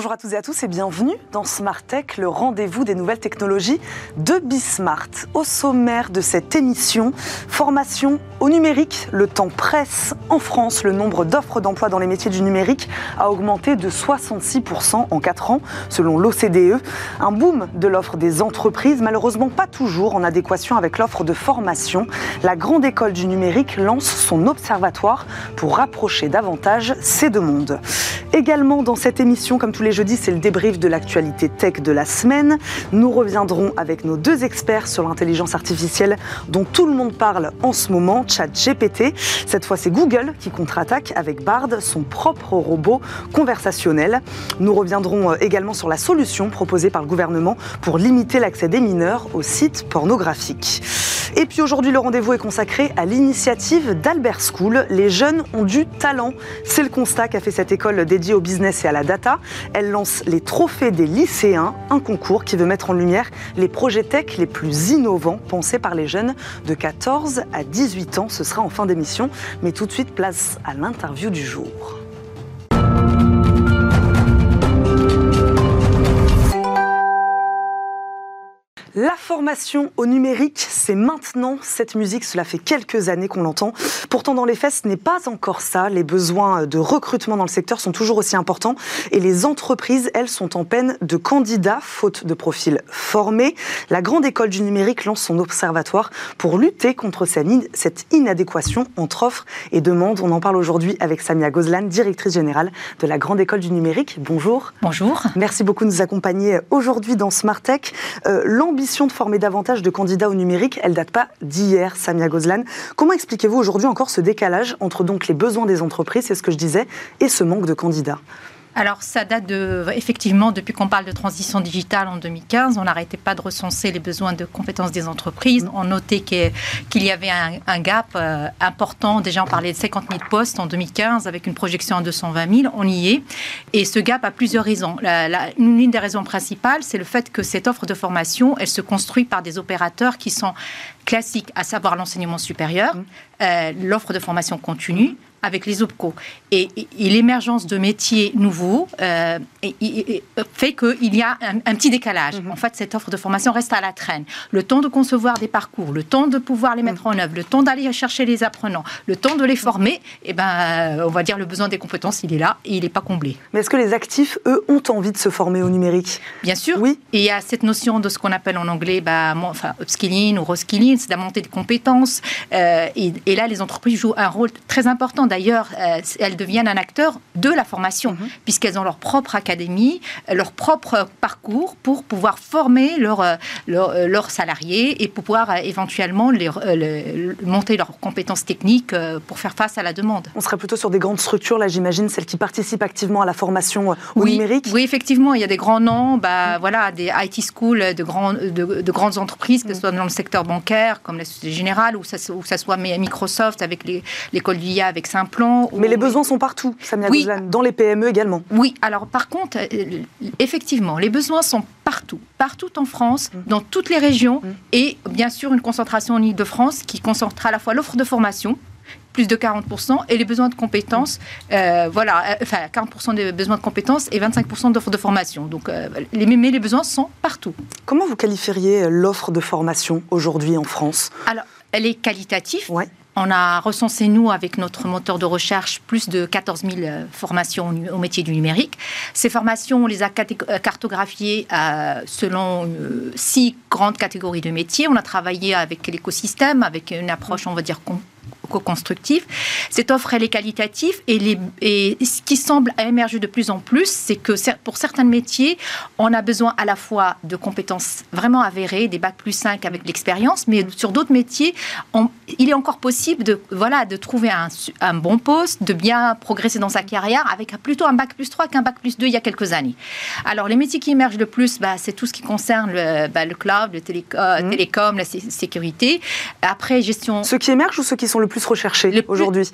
Bonjour à tous et à tous et bienvenue dans Smart Tech, le rendez-vous des nouvelles technologies de Bismart. Au sommaire de cette émission, formation au numérique. Le temps presse. En France, le nombre d'offres d'emploi dans les métiers du numérique a augmenté de 66% en 4 ans, selon l'OCDE. Un boom de l'offre des entreprises, malheureusement pas toujours en adéquation avec l'offre de formation. La Grande École du numérique lance son observatoire pour rapprocher davantage ces deux mondes. Également dans cette émission, comme tous les jeudis, c'est le débrief de l'actualité tech de la semaine. Nous reviendrons avec nos deux experts sur l'intelligence artificielle dont tout le monde parle en ce moment, ChatGPT. Cette fois, c'est Google qui contre-attaque avec Bard, son propre robot conversationnel. Nous reviendrons euh, également sur la solution proposée par le gouvernement pour limiter l'accès des mineurs aux sites pornographiques. Et puis aujourd'hui, le rendez-vous est consacré à l'initiative d'Albert School. Les jeunes ont du talent. C'est le constat qu'a fait cette école dédiée au business et à la data. Lance les trophées des lycéens, un concours qui veut mettre en lumière les projets tech les plus innovants pensés par les jeunes de 14 à 18 ans. Ce sera en fin d'émission. Mais tout de suite, place à l'interview du jour. La formation au numérique, c'est maintenant cette musique. Cela fait quelques années qu'on l'entend. Pourtant, dans les faits, ce n'est pas encore ça. Les besoins de recrutement dans le secteur sont toujours aussi importants. Et les entreprises, elles, sont en peine de candidats, faute de profils formés. La Grande École du numérique lance son observatoire pour lutter contre cette inadéquation entre offres et demandes. On en parle aujourd'hui avec Samia Gozlan, directrice générale de la Grande École du numérique. Bonjour. Bonjour. Merci beaucoup de nous accompagner aujourd'hui dans Smart Tech. Euh, l'ambition de former davantage de candidats au numérique, elle date pas d'hier, Samia Gozlan. Comment expliquez-vous aujourd'hui encore ce décalage entre donc les besoins des entreprises, c'est ce que je disais, et ce manque de candidats? Alors, ça date de, effectivement, depuis qu'on parle de transition digitale en 2015, on n'arrêtait pas de recenser les besoins de compétences des entreprises. On notait qu'il y avait un, gap euh, important. Déjà, on parlait de 50 000 postes en 2015 avec une projection à 220 000. On y est. Et ce gap a plusieurs raisons. La, une des raisons principales, c'est le fait que cette offre de formation, elle se construit par des opérateurs qui sont classiques, à savoir l'enseignement supérieur, mmh. euh, l'offre de formation continue, avec les OPCO. Et, l'émergence de métiers nouveaux euh, fait qu'il y a un, petit décalage. Mhm. En fait, cette offre de formation reste à la traîne. Le temps de concevoir des parcours, le temps de pouvoir les mettre mhm. en œuvre, le temps d'aller chercher les apprenants, le temps de les former, et eh ben, euh, on va dire le besoin des compétences, il est là et il n'est pas comblé. Mais est-ce que les actifs, eux, ont envie de se former au numérique? Bien sûr. Oui. Et il y a cette notion de ce qu'on appelle en anglais bah, enfin, upskilling ou reskilling, c'est la montée de compétences. Euh, et là, les entreprises jouent un rôle très important d'ailleurs, euh, elles deviennent un acteur de la formation, mhm. puisqu'elles ont leur propre académie, leur propre parcours pour pouvoir former leurs leur, euh, leur salariés et pour pouvoir euh, éventuellement monter leurs compétences techniques pour faire face à la demande. On serait plutôt sur des grandes structures, là j'imagine, celles qui participent activement à la formation au numérique Oui, effectivement, il y a des grands noms, bah, voilà, des IT schools de, grands, de, grandes entreprises, que ce mhm. soit dans le secteur bancaire, comme la Société Générale, ou ou ça soit Microsoft avec l'école d'IA avec Mais les besoins sont partout, Samia oui. dans les PME également. Oui, alors par contre, euh, effectivement, les besoins sont partout, partout en France, mmh. dans toutes les régions, mmh. et bien sûr une concentration en Ile-de-France qui concentre à la fois l'offre de formation, plus de 40%, et les besoins de compétences, mmh. euh, voilà, euh, enfin 40% des besoins de compétences et 25% d'offres de formation. Donc, les, mais les besoins sont partout. Comment vous qualifieriez l'offre de formation aujourd'hui en France? Alors, elle est qualitative. Ouais. On a recensé, nous, avec notre moteur de recherche, plus de 14 000 euh, formations au métier du numérique. Ces formations, on les a euh, cartographiées euh, selon six grandes catégories de métiers. On a travaillé avec l'écosystème, avec une approche, on va dire, co-constructif. Cette offre, elle est qualitative et, les, et ce qui semble émerger de plus en plus, c'est que pour certains métiers, on a besoin à la fois de compétences vraiment avérées, des bacs plus 5 avec l'expérience, mais sur d'autres métiers, il est encore possible de, voilà, de trouver un, un, bon poste, de bien progresser dans sa carrière avec plutôt un bac plus 3 qu'un bac plus 2 il y a quelques années. Alors, les métiers qui émergent le plus, bah, c'est tout ce qui concerne le, bah, le cloud, le télécom, mmh. télécom, la sécurité. Après, gestion... Ceux qui émergent ou ceux qui sont le plus recherchés aujourd'hui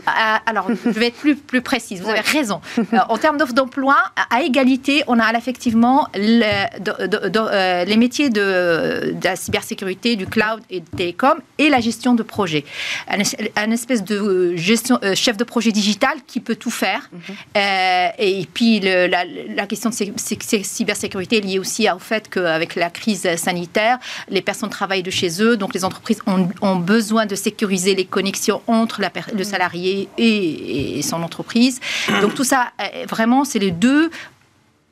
Alors, je vais être plus, plus précise, vous avez raison. en termes d'offres d'emploi, à égalité, on a effectivement les métiers de, la cybersécurité, du cloud et de télécom et la gestion de projets. Un, espèce de gestion, chef de projet digital qui peut tout faire. Mhm. et puis, la, question de cybersécurité est liée aussi au fait qu'avec la crise sanitaire, les personnes travaillent de chez eux, donc les entreprises ont, besoin de sécuriser les connexions entre le salarié et, son entreprise. Donc tout ça, euh, vraiment, c'est les deux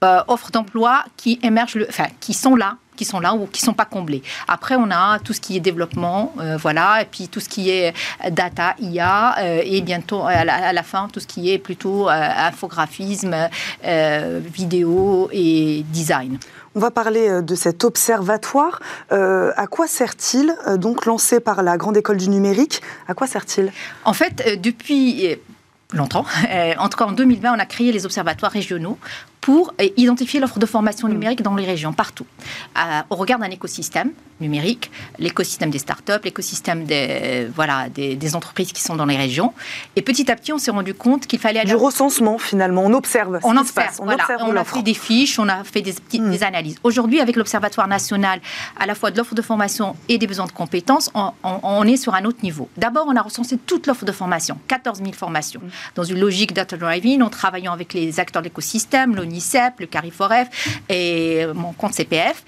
euh, offres d'emploi qui émergent, enfin, qui sont là qui sont là ou qui sont pas comblés. Après, on a tout ce qui est développement, euh, voilà, et puis tout ce qui est data, IA, et bientôt à la, fin tout ce qui est plutôt infographisme, vidéo et design. On va parler euh, de cet observatoire. Euh, à quoi sert-il, euh, donc lancé par la Grande École du Numérique? À quoi sert-il? En fait, depuis longtemps, en tout cas en 2020, on a créé les observatoires régionaux pour identifier l'offre de formation numérique dans les régions, partout. au regard d'un écosystème numérique, l'écosystème des startups, l'écosystème des, voilà, des, entreprises qui sont dans les régions. Et petit à petit, on s'est rendu compte qu'il fallait... Aller... Du recensement, finalement. On observe on observe, On, observe on a fait des fiches, on a fait des, hmm. des analyses. Aujourd'hui, avec l'Observatoire national, à la fois de l'offre de formation et des besoins de compétences, on, est sur un autre niveau. D'abord, on a recensé toute l'offre de formation, 14 000 formations, hmm. dans une logique data driving, en travaillant avec les acteurs de l'écosystème, le CARIFOREF et mon compte CPF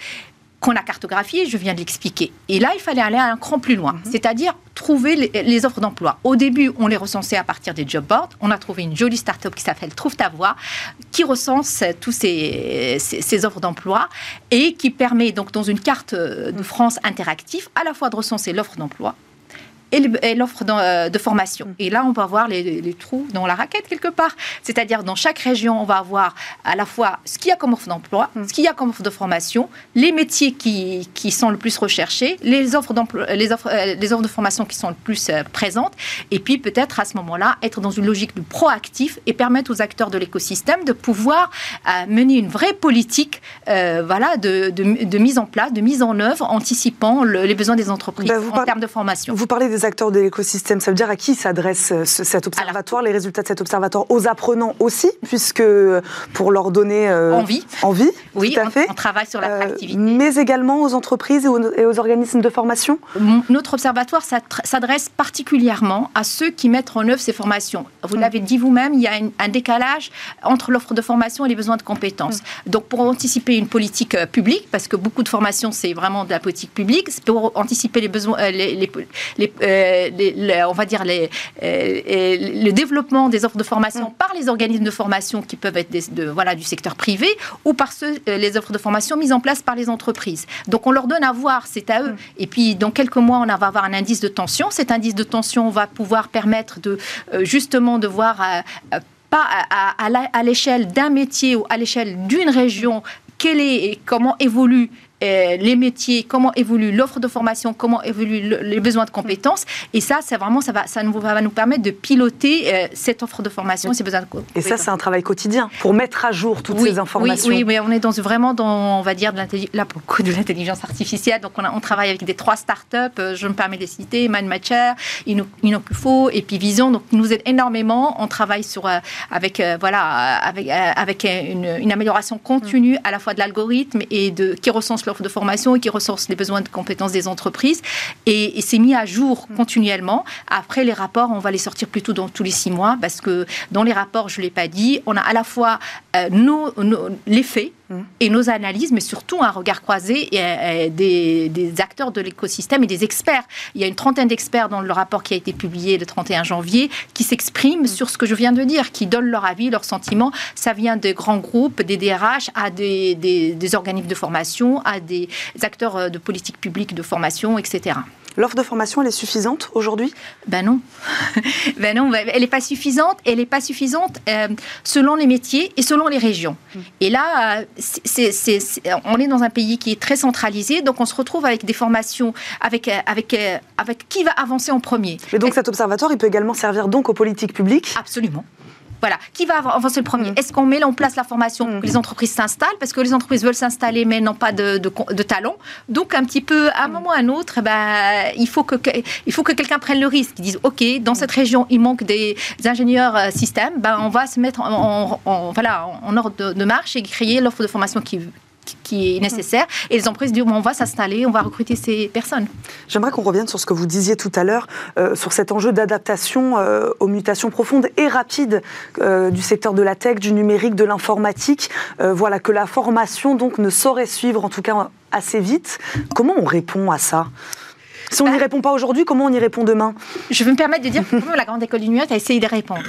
qu'on a cartographié, je viens de l'expliquer. Et là, il fallait aller un cran plus loin, mhm. c'est-à-dire trouver les, offres d'emploi. Au début, on les recensait à partir des job boards. On a trouvé une jolie start-up qui s'appelle Trouve ta voix, qui recense tous ces, ces, offres d'emploi et qui permet donc dans une carte de mhm. France interactive à la fois de recenser l'offre d'emploi et l'offre euh, de formation. Mm. Et là, on va voir les, trous dans la raquette quelque part. C'est-à-dire, dans chaque région, on va avoir à la fois ce qu'il y a comme offre d'emploi, mm. ce qu'il y a comme offre de formation, les métiers qui, qui sont le plus recherchés, les offres, les, offres, euh, les offres de formation qui sont le plus euh, présentes, et puis peut-être à ce moment-là, être dans une logique de proactif et permettre aux acteurs de l'écosystème de pouvoir mener une vraie politique voilà, de, de, mise en place, de mise en œuvre, anticipant les besoins des entreprises ben, en termes de formation. Vous parlez des acteurs de l'écosystème, ça veut dire à qui s'adresse euh, cet observatoire, les résultats de cet observatoire Aux apprenants aussi, puisque euh, pour leur donner euh, envie. envie. Oui, tout à fait. On, travaille sur l'attractivité. mais également aux entreprises et aux, organismes de formation Notre observatoire s'adresse particulièrement à ceux qui mettent en œuvre ces formations. Vous l'avez dit vous-même, il y a un décalage entre l'offre de formation et les besoins de compétences. Mm. Donc pour anticiper une politique publique, parce que beaucoup de formations, c'est vraiment de la politique publique, pour anticiper les besoins, les, les, euh, on va dire les, euh, le développement des offres de formation mm. par les organismes de formation qui peuvent être de, voilà, du secteur privé ou par ceux, euh, les offres de formation mises en place par les entreprises. Donc on leur donne à voir, c'est à eux. Mm. Et puis dans quelques mois, on va avoir un indice de tension. Cet indice de tension va pouvoir permettre de justement de voir pas à l'échelle d'un métier ou à l'échelle d'une région quelle est et comment évolue euh, les métiers, comment évolue l'offre de formation, comment évoluent les besoins de compétences. Et ça, c'est vraiment, ça va, ça nous, va nous permettre de piloter euh, cette offre de formation, ces besoins de compétences. Et ça, c'est un travail quotidien pour mettre à jour toutes ces informations. Oui, oui, on est dans, vraiment dans, on va dire, de là, beaucoup de l'intelligence artificielle. Donc, on, on, travaille avec des trois startups, euh, je me permets de les citer, MindMatcher, Inokufo et puis Vision. Donc, ils nous aident énormément. On travaille sur, avec, voilà, avec, avec une, amélioration continue à la fois de l'algorithme et de, qui recense l'offre de formation et qui ressource les besoins de compétences des entreprises. Et, c'est mis à jour mm. continuellement. Après, les rapports, on va les sortir plutôt dans tous les six mois parce que dans les rapports, je ne l'ai pas dit, on a à la fois euh, nos, les faits, mm. et nos analyses, mais surtout un regard croisé et, des, des, acteurs de l'écosystème et des experts. Il y a une trentaine d'experts dans le rapport qui a été publié le 31 janvier qui s'expriment mm. sur ce que je viens de dire, qui donnent leur avis, leurs sentiments. Ça vient des grands groupes, des DRH, à des, des, des organismes de formation, à des acteurs euh, de politique publique, de formation, etc. L'offre de formation, elle est suffisante aujourd'hui? Ben non. ben non, elle n'est pas suffisante. Elle n'est pas suffisante euh, selon les métiers et selon les régions. Mm. Et là, euh, on est dans un pays qui est très centralisé, donc on se retrouve avec des formations, avec, avec, avec qui va avancer en premier. Et donc cet observatoire, il peut également servir donc aux politiques publiques? Absolument. Voilà. Qui va avancer le premier Est-ce qu'on met en place la formation pour que les entreprises s'installent? Parce que les entreprises veulent s'installer, mais n'ont pas de, de, talent. Donc, un petit peu, à un moment ou à un autre, eh ben, il faut que, il faut que quelqu'un prenne le risque. Ils disent OK, dans cette région, il manque des ingénieurs euh, système. Ben, on va se mettre en, voilà, en ordre de marche et créer l'offre de formation qui, qui est nécessaire. Et les entreprises disent on va s'installer, on va recruter ces personnes. J'aimerais qu'on revienne sur ce que vous disiez tout à l'heure, euh, sur cet enjeu d'adaptation euh, aux mutations profondes et rapides euh, du secteur de la tech, du numérique, de l'informatique. voilà, que la formation donc ne saurait suivre, en tout cas assez vite. Comment on répond à ça? Si on n'y bah répond pas aujourd'hui, comment on y répond demain? Je veux me permettre de dire comment la Grande École du numérique a essayé de répondre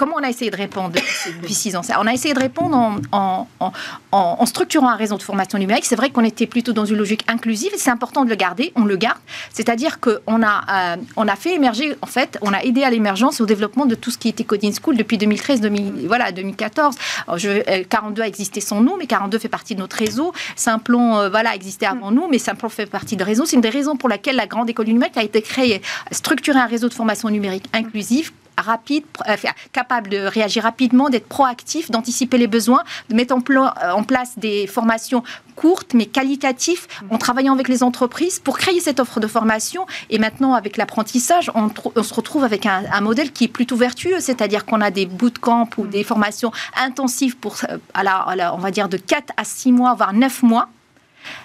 comment on a essayé de répondre depuis six ans On a essayé de répondre en, structurant un réseau de formation numérique. C'est vrai qu'on était plutôt dans une logique inclusive et c'est important de le garder, on le garde. C'est-à-dire qu'on a, euh, on a fait émerger, en fait, on a aidé à l'émergence et au développement de tout ce qui était Coding School depuis 2013, 2000, voilà, 2014. je, 42 euh, a existé sans nous, mais 42 fait partie de notre réseau. Simplon euh, voilà, existait avant nous, mais Simplon fait partie de réseau. C'est une des raisons pour laquelle la Grande École du numérique a été créée, structurer un réseau de formation numérique inclusif rapide, euh, capable de réagir rapidement, d'être proactif, d'anticiper les besoins, de mettre en, euh, en, place des formations courtes mais qualitatives en travaillant avec les entreprises pour créer cette offre de formation. Et maintenant, avec l'apprentissage, on, se retrouve avec un, modèle qui est plutôt vertueux, c'est-à-dire qu'on a des bootcamps ou des formations intensives pour, euh, on va dire, de 4 à 6 mois, voire 9 mois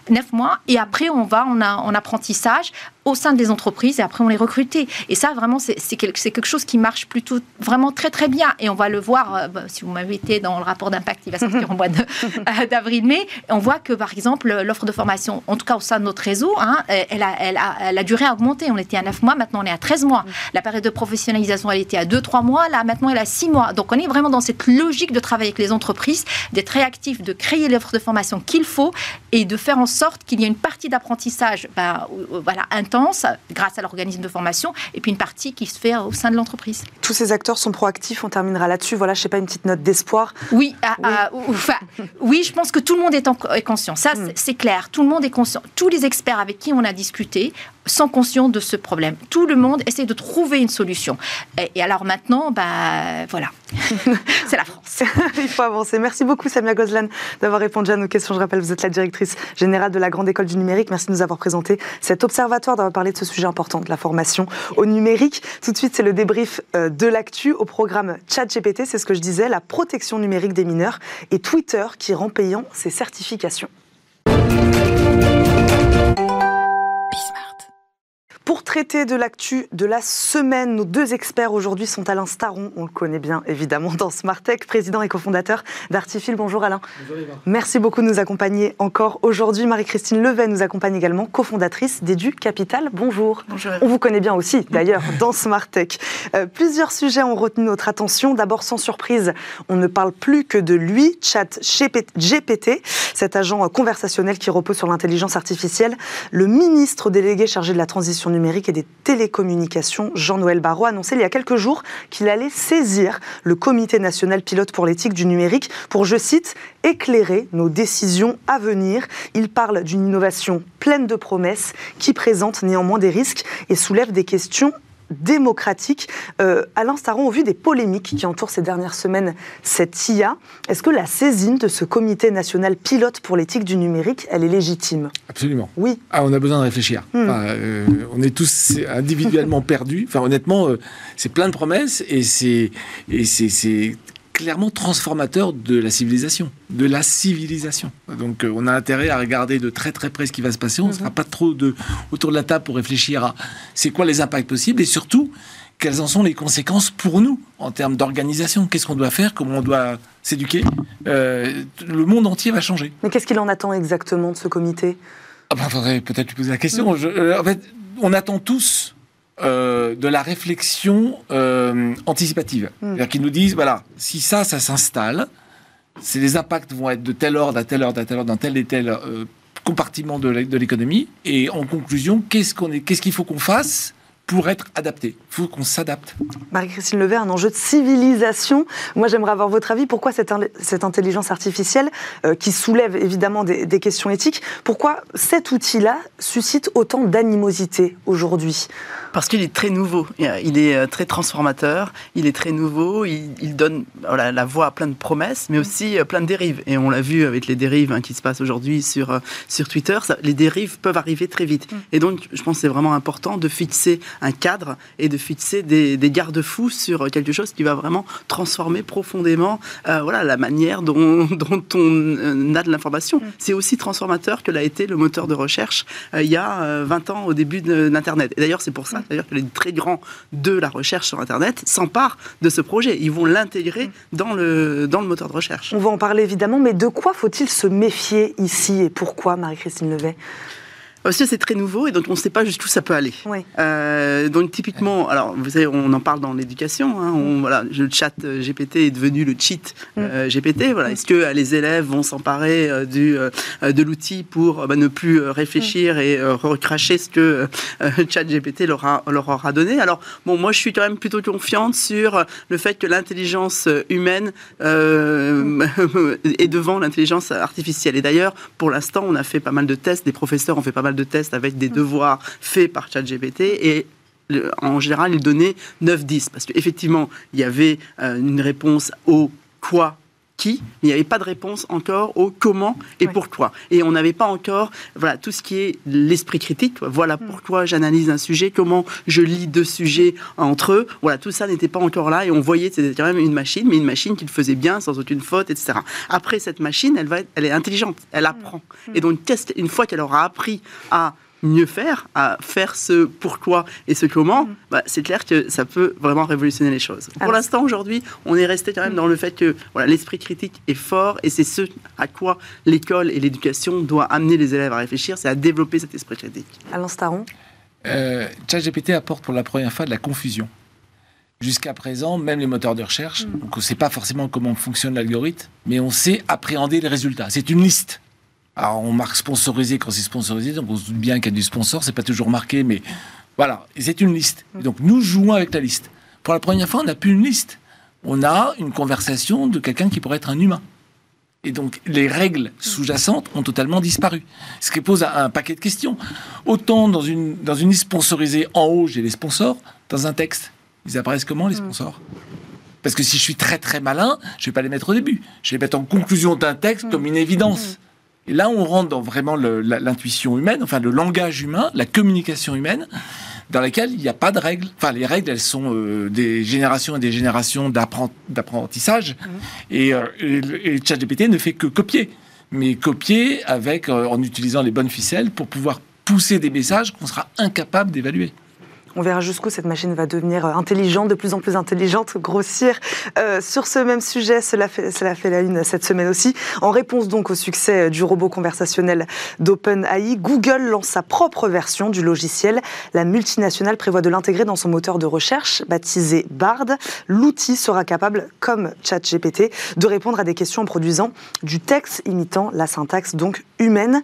9 mois, et après on va en apprentissage au sein des entreprises et après on les recrute. Et ça, vraiment, c'est quelque chose qui marche plutôt vraiment très très bien. Et on va le voir, euh, bah, si vous été dans le rapport d'impact qui va sortir en mois euh, d'avril-mai, on voit que par exemple, l'offre de formation, en tout cas au sein de notre réseau, hein, elle, a, elle, a, elle, a, duré à augmenter. On était à 9 mois, maintenant on est à 13 mois. La période de professionnalisation, elle était à 2-3 mois, là maintenant elle est à 6 mois. Donc on est vraiment dans cette logique de travailler avec les entreprises, d'être réactif, de créer l'offre de formation qu'il faut et de faire en sorte qu'il y ait une partie d'apprentissage bah, voilà, intense grâce à l'organisme de formation et puis une partie qui se fait au sein de l'entreprise. Tous ces acteurs sont proactifs, on terminera là-dessus. Voilà, je sais pas, une petite note d'espoir. Oui, ah, ah, enfin, oui, je pense que tout le monde est, est conscient. Ça, hmm. c'est clair. Tout le monde est conscient. Tous les experts avec qui on a discuté sont conscients de ce problème. Tout le monde essaie de trouver une solution. Et, alors maintenant, bah, voilà, c'est la France. Il faut avancer. Merci beaucoup, Samia Gozlan, d'avoir répondu à nos questions. Je rappelle, vous êtes la directrice générale de la Grande École du Numérique. Merci de nous avoir présenté cet observatoire, d'avoir parlé de ce sujet important de la formation au numérique. Tout de suite, c'est le débrief euh, de l'actu au programme ChatGPT. C'est ce que je disais, la protection numérique des mineurs et Twitter qui rend payant ses certifications. Pour traiter de l'actu de la semaine, nos deux experts aujourd'hui sont Alain Staron, on le connaît bien évidemment dans Smartech, président et cofondateur d'Artifil. Bonjour Alain. Bonjour Merci beaucoup de nous accompagner encore aujourd'hui. Marie-Christine Levet nous accompagne également, cofondatrice d'Edu Capital. Bonjour. Bonjour. On vous connaît bien aussi d'ailleurs dans Smartech. Euh, plusieurs sujets ont retenu notre attention. D'abord, sans surprise, on ne parle plus que de lui, Chat GPT, cet agent conversationnel qui repose sur l'intelligence artificielle. Le ministre délégué chargé de la transition numérique et des télécommunications, Jean-Noël Barrot, a annoncé il y a quelques jours qu'il allait saisir le Comité national pilote pour l'éthique du numérique pour, je cite, éclairer nos décisions à venir. Il parle d'une innovation pleine de promesses qui présente néanmoins des risques et soulève des questions démocratique. Euh, Alain Staron, au vu des polémiques qui entourent ces dernières semaines cette IA, est-ce que la saisine de ce comité national pilote pour l'éthique du numérique, elle est légitime? Absolument. Oui. Ah, on a besoin de réfléchir. Hmm. Euh, on est tous individuellement perdus. Enfin, honnêtement, euh, c'est plein de promesses et c'est clairement transformateur de la civilisation, de la civilisation. Donc euh, on a intérêt à regarder de très très près ce qui va se passer. On ne sera mhm. pas trop de, autour de la table pour réfléchir à c'est quoi les impacts possibles et surtout quelles en sont les conséquences pour nous en termes d'organisation. Qu'est-ce qu'on doit faire? Comment on doit s'éduquer? Euh, Le monde entier va changer. Mais qu'est-ce qu'il en attend exactement de ce comité? Ah ben, faudrait peut-être lui poser la question. Euh, en fait, on attend tous euh, de la réflexion euh, anticipative. Hmm. C'est-à-dire qu'ils nous disent, voilà, si ça, ça s'installe, c'est les impacts vont être de tel ordre à tel ordre à tel ordre dans tel et tel euh, compartiment de l'économie. Et en conclusion, qu'est-ce qu'on est, qu'est-ce qu'il faut qu'on fasse pour être adapté. Il faut qu'on s'adapte. Marie-Christine Levet, un enjeu de civilisation. Moi, j'aimerais avoir votre avis. Pourquoi cette, cette intelligence artificielle, euh, qui soulève évidemment des, des questions éthiques, pourquoi cet outil-là suscite autant d'animosité aujourd'hui? Parce qu'il est très nouveau, il est euh, très transformateur, il est très nouveau, il, donne voilà, la voix à plein de promesses, mais aussi euh, plein de dérives. Et on l'a vu avec les dérives hein, qui se passent aujourd'hui sur, sur Twitter, ça, les dérives peuvent arriver très vite. Mm. Et donc, je pense que c'est vraiment important de fixer un cadre et de fixer des, des garde-fous sur quelque chose qui va vraiment transformer profondément voilà, la manière dont, dont on a de l'information. Mm. C'est aussi transformateur que l'a été le moteur de recherche il y a 20 ans au début de l'Internet. Et d'ailleurs, c'est pour ça d'ailleurs que les très grands de la recherche sur Internet s'emparent de ce projet. Ils vont l'intégrer dans le, dans le moteur de recherche. On va en parler évidemment, mais de quoi faut-il se méfier ici et pourquoi, Marie-Christine Levet? Aussi, c'est très nouveau et donc on ne sait pas jusqu'où ça peut aller. Euh, donc typiquement, alors vous savez, on en parle dans l'éducation. Hein, mm. voilà, le chat euh, GPT est devenu le cheat mm. euh, GPT. Voilà, est-ce que les élèves vont s'emparer du de l'outil pour bah, ne plus réfléchir mm. et recracher ce que chat GPT leur, a, leur aura donné? Alors bon, moi je suis quand même plutôt confiante sur le fait que l'intelligence humaine est devant l'intelligence artificielle. Et d'ailleurs, pour l'instant, on a fait pas mal de tests, des professeurs ont fait pas mal de tests avec des devoirs faits par ChatGPT et en général, il donnait 9-10 parce qu'effectivement, il y avait euh, une réponse au quoi qui, il n'y avait pas de réponse encore au comment et pourquoi. Et on n'avait pas encore voilà, tout ce qui est l'esprit critique. Voilà mm. pourquoi j'analyse un sujet, comment je lis deux sujets entre eux. Voilà, tout ça n'était pas encore là et on voyait que c'était quand même une machine, mais une machine qui le faisait bien, sans aucune faute, etc. Après, cette machine, elle, va elle est intelligente, elle mm. apprend. Et donc, une fois qu'elle aura appris à mieux faire, à faire ce pourquoi et ce comment, mm. bah, c'est clair que ça peut vraiment révolutionner les choses. Pour l'instant, aujourd'hui, on est resté quand même mm. dans le fait que voilà, l'esprit critique est fort et c'est ce à quoi l'école et l'éducation doivent amener les élèves à réfléchir, c'est à développer cet esprit critique. Alain Staron euh, ChatGPT apporte pour la première fois de la confusion. Jusqu'à présent, même les moteurs de recherche, mm. donc on ne sait pas forcément comment fonctionne l'algorithme, mais on sait appréhender les résultats. C'est une liste. Alors, on marque sponsorisé quand c'est sponsorisé, donc on se doute bien qu'il y a du sponsor, c'est pas toujours marqué, mais voilà, c'est une liste. donc, nous jouons avec la liste. Pour la première fois, on n'a plus une liste. On a une conversation de quelqu'un qui pourrait être un humain. Et donc, les règles sous-jacentes ont totalement disparu. Ce qui pose un, paquet de questions. Autant dans une, dans une liste sponsorisée, en haut, j'ai les sponsors. Dans un texte, ils apparaissent comment, les sponsors? Parce que si je suis très très malin, je vais pas les mettre au début. Je vais les mettre en conclusion d'un texte comme une évidence. Et là, on rentre dans vraiment l'intuition humaine, enfin le langage humain, la communication humaine, dans laquelle il n'y a pas de règles. Enfin, les règles, elles sont euh, des générations et des générations d'apprentissage. Mmh. Et, euh, et, ChatGPT ne fait que copier, mais copier avec euh, en utilisant les bonnes ficelles pour pouvoir pousser des messages qu'on sera incapable d'évaluer. On verra jusqu'où cette machine va devenir euh, intelligente, de plus en plus intelligente, grossir. Euh, sur ce même sujet, cela fait, la une cette semaine aussi. En réponse donc au succès euh, du robot conversationnel d'OpenAI, Google lance sa propre version du logiciel. La multinationale prévoit de l'intégrer dans son moteur de recherche baptisé Bard. L'outil sera capable, comme ChatGPT, de répondre à des questions en produisant du texte imitant la syntaxe donc humaine.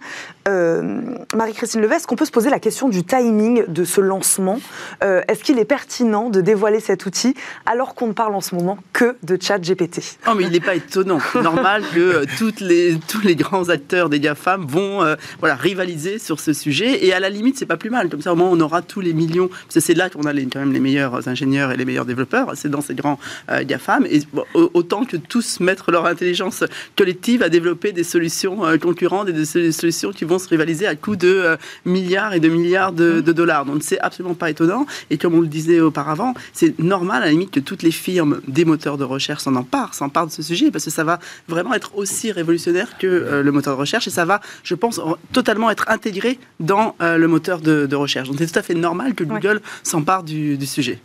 Marie-Christine Levet, est-ce qu'on peut se poser la question du timing de ce lancement euh, est-ce qu'il est pertinent de dévoiler cet outil alors qu'on ne parle en ce moment que de chat GPT Non, mais il n'est pas étonnant. C'est normal que euh, toutes les, tous les grands acteurs des GAFAM vont euh, voilà, rivaliser sur ce sujet. Et à la limite, c'est pas plus mal. Comme ça, au moins, on aura tous les millions. Parce que c'est là qu'on a les, quand même les meilleurs ingénieurs et les meilleurs développeurs. C'est dans ces grands GAFAM. Et autant que tous mettre leur intelligence collective à développer des solutions concurrentes et des solutions qui vont se rivaliser à coût de milliards et de milliards de, de dollars. Donc, c'est absolument pas étonnant. Et comme on le disait auparavant, c'est normal à la limite que toutes les firmes des moteurs de recherche s'en emparent, s'emparent de ce sujet, parce que ça va vraiment être aussi révolutionnaire que euh, le moteur de recherche et ça va, je pense, totalement être intégré dans euh, le moteur de, recherche. Donc c'est tout à fait normal que Google s'empare du, sujet.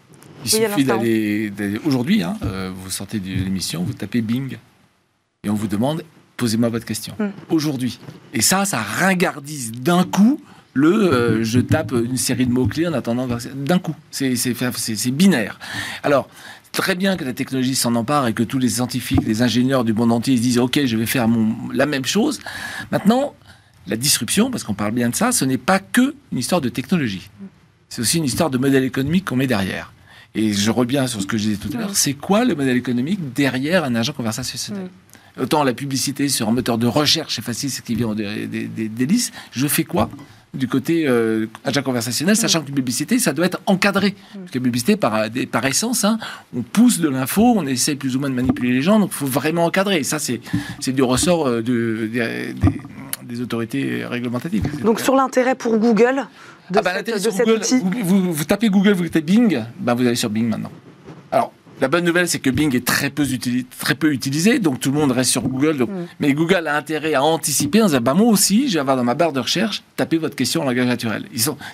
Il suffit d'aller. Aujourd'hui, hein, euh, vous sortez de l'émission, vous tapez Bing et on vous demande posez-moi votre question. Hmm. Aujourd'hui. Et ça, ça ringardise d'un coup le euh, je tape une série de mots-clés en attendant d'un coup. C'est binaire. Alors, très bien que la technologie s'en empare et que tous les scientifiques, les ingénieurs du monde entier se disent OK, je vais faire mon, la même chose. Maintenant, la disruption, parce qu'on parle bien de ça, ce n'est pas que une histoire de technologie. c'est aussi une histoire de modèle économique qu'on met derrière. Et je reviens sur ce que je disais tout à l'heure, c'est quoi le modèle économique derrière un agent conversationnel? Mm. Autant la publicité sur un moteur de recherche, c'est facile, c'est qui vient des, des, des, listes. Je fais quoi du côté euh, agent conversationnel, sachant que la publicité, ça doit être encadré. Mm. Parce que la publicité, par, par essence, hein, on pousse de l'info, on essaie plus ou moins de manipuler les gens, donc il faut vraiment encadrer. Et ça, c'est du ressort euh, de, des autorités réglementatives. Donc sur l'intérêt pour Google de, ah bah, cet outil vous, tapez Google, vous tapez Bing, bah, vous allez sur Bing maintenant. La bonne nouvelle, c'est que Bing est très peu, très peu utilisé, donc tout le monde reste sur Google. Mm. Mais Google a intérêt à anticiper en disant bah, Moi aussi, je vais avoir dans ma barre de recherche, taper votre question en langage naturel.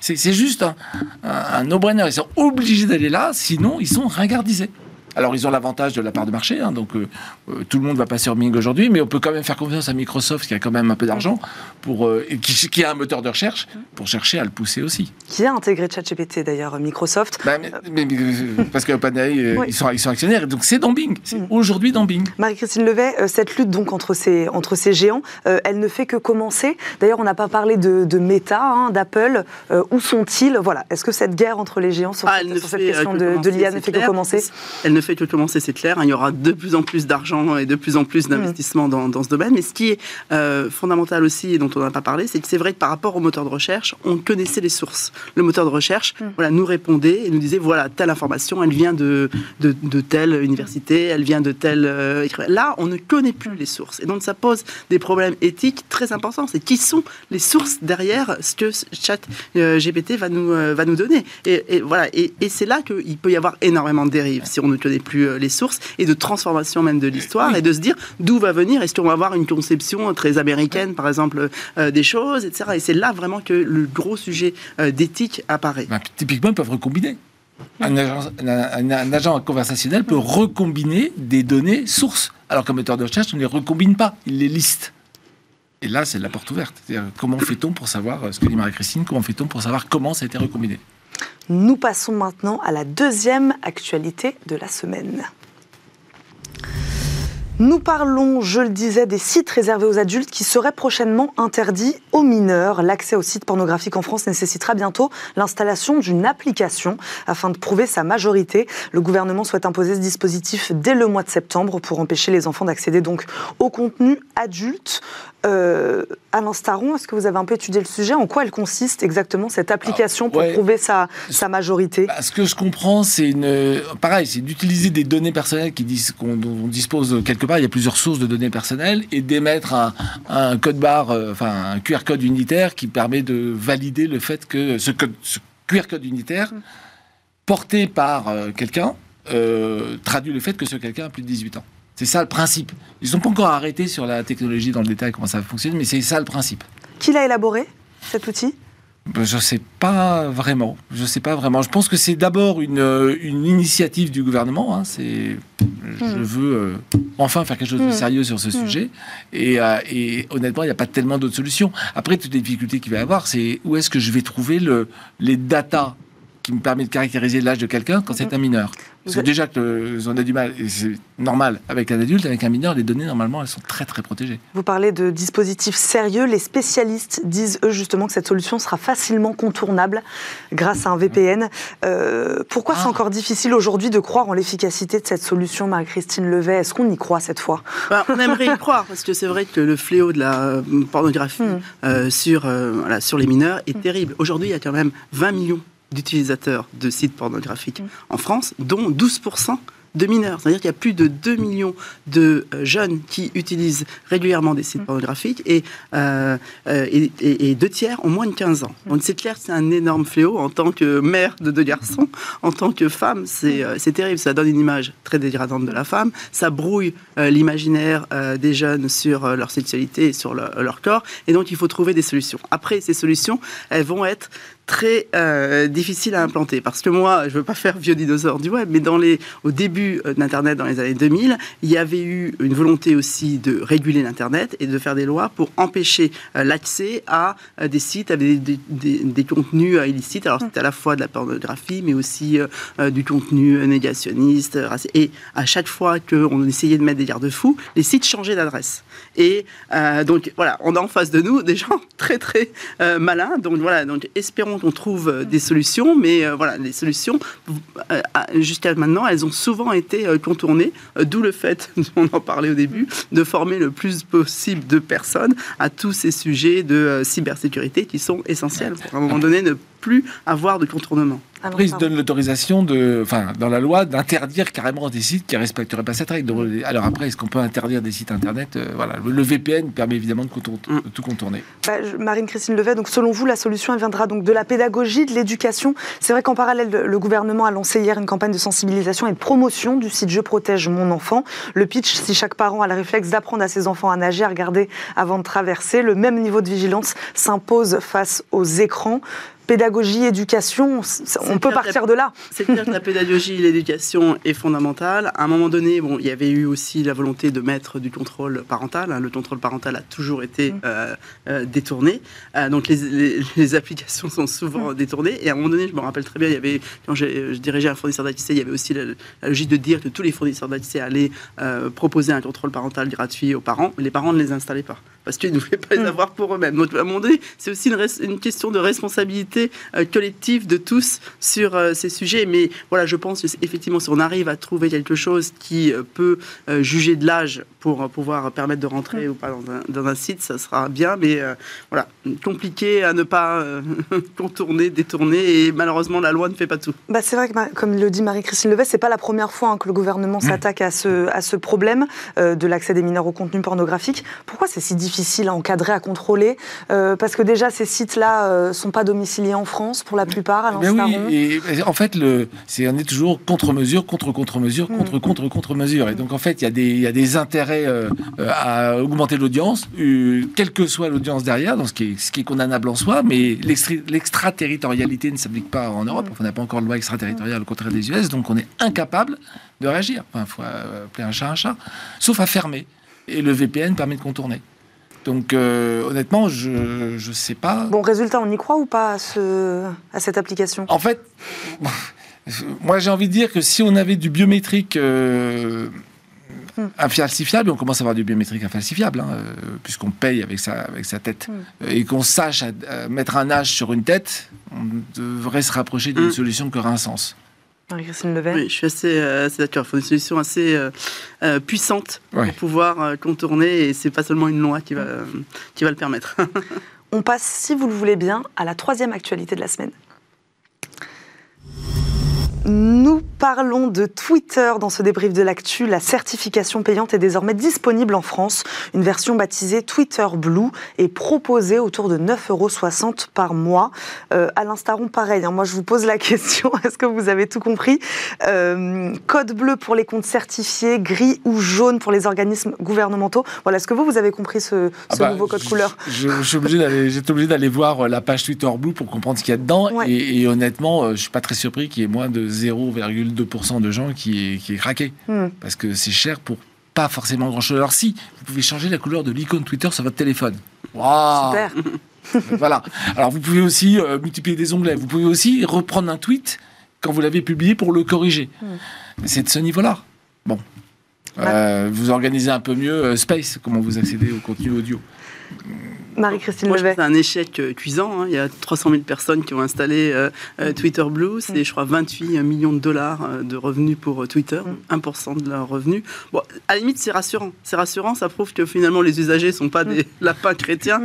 C'est juste un, un no-brainer. Ils sont obligés d'aller là, sinon ils sont ringardisés. Alors, ils ont l'avantage de la part de marché, hein, donc euh, euh, tout le monde va pas sur Bing aujourd'hui, mais on peut quand même faire confiance à Microsoft, qui a quand même un peu d'argent, pour euh, qui, a un moteur de recherche, pour chercher à le pousser aussi. Qui a intégré ChatGPT d'ailleurs, Microsoft bah, Parce que OpenAI, ils, sont, ils sont actionnaires, donc c'est dans Bing, c'est mm. aujourd'hui dans Bing. Marie-Christine Levet, cette lutte donc entre ces, entre ces géants, elle ne fait que commencer. D'ailleurs, on n'a pas parlé de, de Meta, hein, d'Apple. où sont-ils? Voilà, est-ce que cette guerre entre les géants sur, ah, cette, question de, de l'IA ne fait que commencer? Fait que commencer, c'est clair. Hein. il y aura de plus en plus d'argent et de plus en plus d'investissements dans, dans, ce domaine. Mais ce qui est euh, fondamental aussi et dont on n'a pas parlé, c'est que c'est vrai que par rapport au moteur de recherche, on connaissait les sources. Le moteur de recherche mm. voilà, nous répondait et nous disait voilà, telle information, elle vient de, de, de telle université, elle vient de telle. Euh, là, on ne connaît plus les sources. Et donc, ça pose des problèmes éthiques très importants. C'est qui sont les sources derrière ce que chat euh, GPT va nous, va nous donner. Et, et voilà. Et, et c'est là qu'il peut y avoir énormément de dérives si on ne connaît plus euh, les sources, et de transformation même de l'histoire, et de se dire d'où va venir, est-ce qu'on va avoir une conception très américaine, par exemple, euh, des choses, etc. Et c'est là vraiment que le gros sujet euh, d'éthique apparaît. Bah, typiquement, ils peuvent recombiner. Un agent, conversationnel peut recombiner des données sources, alors qu'un moteur de recherche, on ne les recombine pas, il les liste. Et là, c'est la porte ouverte. Comment fait-on pour savoir, ce que dit Marie-Christine, comment fait-on pour savoir comment ça a été recombiné? Nous passons maintenant à la deuxième actualité de la semaine. Nous parlons, je le disais, des sites réservés aux adultes qui seraient prochainement interdits aux mineurs. L'accès aux sites pornographiques en France nécessitera bientôt l'installation d'une application afin de prouver sa majorité. Le gouvernement souhaite imposer ce dispositif dès le mois de septembre pour empêcher les enfants d'accéder donc au contenu adulte. Euh, Alain Staron, est-ce que vous avez un peu étudié le sujet? En quoi elle consiste exactement cette application pour prouver sa, sa majorité? Bah, Ce que je comprends, c'est une, pareil, c'est d'utiliser des données personnelles qui disent qu'on dispose quelque part. Il y a plusieurs sources de données personnelles et d'émettre un, code barre, euh, enfin un QR code unitaire qui permet de valider le fait que ce, QR code unitaire porté par euh, quelqu'un euh, traduit le fait que ce quelqu'un a plus de 18 ans. C'est ça le principe. Ils ne sont pas encore arrêtés sur la technologie dans le détail, comment ça fonctionne, mais c'est ça le principe. Qui l'a élaboré, cet outil? Je ne sais pas vraiment. Je sais pas vraiment. Je pense que c'est d'abord une, euh, une, initiative du gouvernement. Hein. C'est, je hmm. veux euh, enfin faire quelque chose de hmm. sérieux sur ce hmm. sujet. Et, euh, et honnêtement, il n'y a pas tellement d'autres solutions. Après, toutes les difficultés qu'il va y avoir, c'est où est-ce que je vais trouver le, les datas qui me permet de caractériser l'âge de quelqu'un quand c'est un mineur. Parce que déjà que on a du mal, et c'est normal avec un adulte, avec un mineur, les données normalement elles sont très très protégées. Vous parlez de dispositifs sérieux. Les spécialistes disent eux justement que cette solution sera facilement contournable grâce à un VPN. Euh, pourquoi c'est ah. encore difficile aujourd'hui de croire en l'efficacité de cette solution, Marie-Christine Levet? Est-ce qu'on y croit cette fois? Bah, On aimerait y croire parce que c'est vrai que le fléau de la euh, pornographie hmm. euh, sur, voilà, sur les mineurs est terrible. Aujourd'hui, il y a quand même 20 millions d'utilisateurs de sites pornographiques mm. en France, dont 12% de mineurs. C'est-à-dire qu'il y a plus de 2 millions de euh, jeunes qui utilisent régulièrement des sites mm. pornographiques euh, euh, et, et, deux tiers ont moins de 15 ans. Mm. Donc c'est clair, c'est un énorme fléau en tant que mère de deux garçons, en tant que femme, c'est terrible. Ça donne une image très dégradante de la femme, ça brouille l'imaginaire des jeunes sur leur sexualité et sur leur corps, et donc il faut trouver des solutions. Après, ces solutions, elles vont être très euh, difficile à implanter. Parce que moi, je ne veux pas faire vieux dinosaure du web, mais dans les, au début euh, d'Internet, dans les années 2000, il y avait eu une volonté aussi de réguler l'Internet et de faire des lois pour empêcher euh, l'accès à des sites avec des, des, contenus illicites. Alors, c'était à la fois de la pornographie, mais aussi du contenu négationniste. Et à chaque fois qu'on essayait de mettre des garde-fous, les sites changeaient d'adresse. Et donc, voilà, on a en face de nous des gens très, très malins. Donc, voilà, donc espérons qu'on trouve euh, des solutions, mais euh, voilà, les solutions, euh, jusqu'à maintenant, elles ont souvent été contournées, d'où le fait, on en parlait au début, de former le plus possible de personnes à tous ces sujets de cybersécurité qui sont essentiels. Pour à un moment donné ne plus avoir de contournement. Après, il donne l'autorisation de, enfin, dans la loi, d'interdire carrément des sites qui respecteraient pas cette règle. Alors après, est-ce qu'on peut interdire des sites internet Voilà, le, VPN permet évidemment de, mm. tout contourner. Bah, Marine-Christine Levet, donc selon vous, la solution elle viendra donc de la pédagogie, de l'éducation? C'est vrai qu'en parallèle, le gouvernement a lancé hier une campagne de sensibilisation et de promotion du site Je protège mon enfant. Le pitch, si chaque parent a le réflexe d'apprendre à ses enfants à nager, à regarder avant de traverser, le même niveau de vigilance s'impose face aux écrans pédagogie, éducation, on peut partir de là. C'est clair que la pédagogie et l'éducation est fondamentale. À un moment donné, bon, il y avait eu aussi la volonté de mettre du contrôle parental. Hein. Le contrôle parental a toujours été mm. euh, euh, détourné. Euh, donc les, applications sont souvent mm. détournées. Et à un moment donné, je me rappelle très bien, il y avait, quand je dirigeais un fournisseur d'ATC, il y avait aussi la, logique de dire que tous les fournisseurs d'ATC allaient proposer un contrôle parental gratuit aux parents. Mais les parents ne les installaient pas parce qu'ils ne voulaient pas les mm. avoir pour eux-mêmes. Donc à un moment donné, c'est aussi une, une question de responsabilité euh, collective de tous sur euh, ces sujets. Mais voilà, je pense effectivement, si on arrive à trouver quelque chose qui euh, peut juger de l'âge pour pouvoir permettre de rentrer ou pas dans un, site, ça sera bien. Mais voilà, compliqué à ne pas contourner, détourner. Et malheureusement, la loi ne fait pas tout. Bah, c'est vrai que, comme le dit Marie-Christine Levet, c'est pas la première fois hein, que le gouvernement mmh. s'attaque à ce, à ce problème de l'accès des mineurs au contenu pornographique. Pourquoi c'est si difficile à encadrer, à contrôler Parce que déjà, ces sites-là ne sont pas domiciliés en France pour la plupart, à l'instar oui, et, en fait, le, c'est, on est toujours contre-mesure, contre-contre-mesure, mm. contre-contre-contre-mesure. Et donc, en fait, il y, a des, il y a des intérêts euh, à augmenter l'audience, euh, quelle que soit l'audience derrière, donc ce, qui est, ce qui est condamnable en soi, mais l'extraterritorialité ne s'applique pas en Europe. Mm. On n'a pas encore de loi extraterritoriale au contraire des US, donc on est incapable de réagir. Enfin, il faut appeler un chat un chat, sauf à fermer. Et le VPN permet de contourner. Donc euh, honnêtement, je ne sais pas. Bon, résultat, on y croit ou pas à, ce, à cette application? En fait, moi j'ai envie de dire que si on avait du biométrique euh, hmm. infalsifiable, on commence à avoir du biométrique infalsifiable, hein, euh, puisqu'on paye avec sa, avec sa tête, hmm. et qu'on sache mettre un âge sur une tête, on devrait se rapprocher d'une hmm. solution qui aura un sens. Marie-Christine Levet Oui, je suis assez, euh, d'accord. Il faut une solution assez euh, euh, puissante pour pouvoir contourner et c'est pas seulement une loi qui va, qui va le permettre. On passe, si vous le voulez bien, à la troisième actualité de la semaine. Nous parlons de Twitter dans ce débrief de l'actu. La certification payante est désormais disponible en France. Une version baptisée Twitter Blue est proposée autour de 9,60 euros par mois. Euh, à l'instaron, pareil. Hein. moi, je vous pose la question est-ce que vous avez tout compris? Euh, Code bleu pour les comptes certifiés, gris ou jaune pour les organismes gouvernementaux. Voilà, est-ce que vous, vous avez compris ce, ah bah, nouveau code couleur? J'étais obligé d'aller voir la page Twitter Blue pour comprendre ce qu'il y a dedans. Et, et, honnêtement, euh, je suis pas très surpris qu'il y ait moins de 0,2% de gens qui est, qui est craqué. Hmm. Parce que c'est cher pour pas forcément grand-chose. Alors si, vous pouvez changer la couleur de l'icône Twitter sur votre téléphone. Super Voilà. Alors vous pouvez aussi euh, multiplier des onglets. Vous pouvez aussi reprendre un tweet quand vous l'avez publié pour le corriger. Hmm. C'est de ce niveau-là. Bon. Euh, vous organisez un peu mieux euh, Space, comment vous accédez au contenu audio. Marie-Christine Moi, c'est un échec euh, cuisant. Hein. Il y a 300 000 personnes qui ont installé euh, euh, Twitter Blue. C'est, mm. je crois, 28 millions de dollars de revenus pour Twitter, 1% mm. de leurs revenus. Bon, à la limite, c'est rassurant. C'est rassurant, ça prouve que finalement, les usagers ne sont pas des mm. lapins chrétiens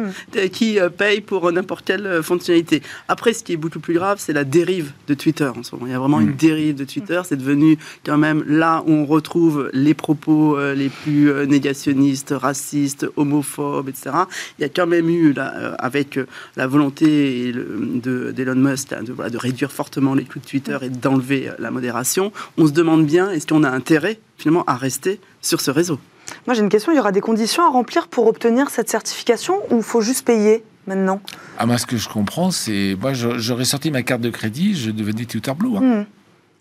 qui payent pour n'importe quelle fonctionnalité. Après, ce qui est beaucoup plus grave, c'est la dérive de Twitter en ce moment. Il y a vraiment une dérive de Twitter. C'est devenu quand même là où on retrouve les propos les plus négationnistes, racistes, homophobes, etc. Il y a quand même eu, euh, avec euh, la volonté d'Elon Musk de, de, réduire fortement les coûts de Twitter et d'enlever euh, la modération, on se demande bien, est-ce qu'on a intérêt finalement à rester sur ce réseau? Moi j'ai une question, il y aura des conditions à remplir pour obtenir cette certification ou il faut juste payer maintenant? Ah moi ce que je comprends c'est, moi j'aurais sorti ma carte de crédit, je devenais Twitter Blue. Hein. Hmm.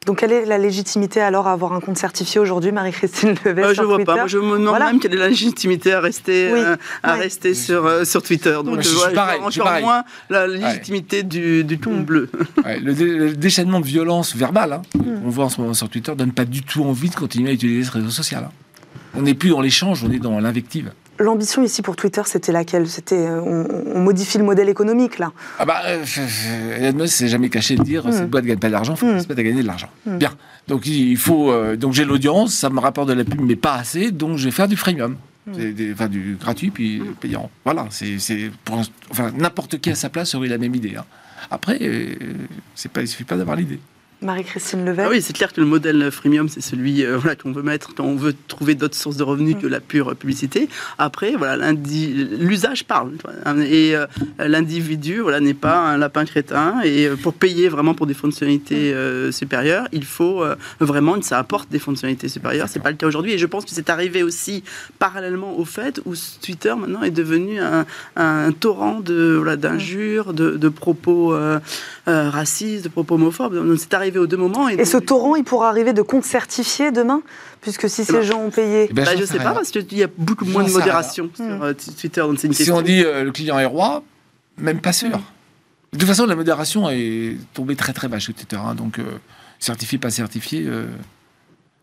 Donc, quelle est la légitimité alors à avoir un compte certifié aujourd'hui, Marie-Christine Levet euh, Je ne vois pas. je me demande même quelle est la légitimité à rester, euh, à rester sur, euh, sur Twitter. Donc, je, vois encore moins la légitimité du, du ton mm. bleu. le, déchaînement de violence verbale, hein, mm. on voit en ce moment sur Twitter, donne pas du tout envie de continuer à utiliser ce réseau social. Hein. On n'est plus dans l'échange, on est dans l'invective. L'ambition ici pour Twitter, c'était laquelle? C'était on, modifie le modèle économique là. Ah bah, Elon Musk s'est jamais caché de dire cette boîte gagne pas d'argent, il faut mm. se mettre à gagner de l'argent. Bien. Donc il faut donc j'ai l'audience, ça me rapporte de la pub, mais pas assez, donc je vais faire du freemium. Des, enfin, du gratuit puis payant. Voilà, c'est pour enfin n'importe qui à sa place aurait la même idée. Hein. Après, c'est pas, il suffit pas d'avoir l'idée. Marie-Christine Levet. Ah oui, c'est clair que le modèle freemium, c'est celui euh, voilà, qu'on veut mettre quand on veut trouver d'autres sources de revenus mm. que la pure publicité. Après, voilà, l'usage parle. Et euh, l'individu voilà, n'est pas un lapin crétin. Et euh, pour payer vraiment pour des fonctionnalités mm. supérieures, il faut vraiment que ça apporte des fonctionnalités supérieures. C'est pas le cas aujourd'hui. Et je pense que c'est arrivé aussi parallèlement au fait où Twitter maintenant est devenu un, torrent d'injures, de, de, de, propos racistes, de propos homophobes. C'est arrivé au deux moments. Et, ce torrent, il pourra arriver de compte certifié demain Puisque si ces eh ben, gens ont payé. Eh ben, je ne sais pas, parce qu'il y a beaucoup moins de modération sur hmm. euh, Twitter. Donc une si on dit euh, le client est roi, même pas sûr. De toute façon, la modération est tombée très très bas sur Twitter. Hein, donc, euh, certifié, pas certifié.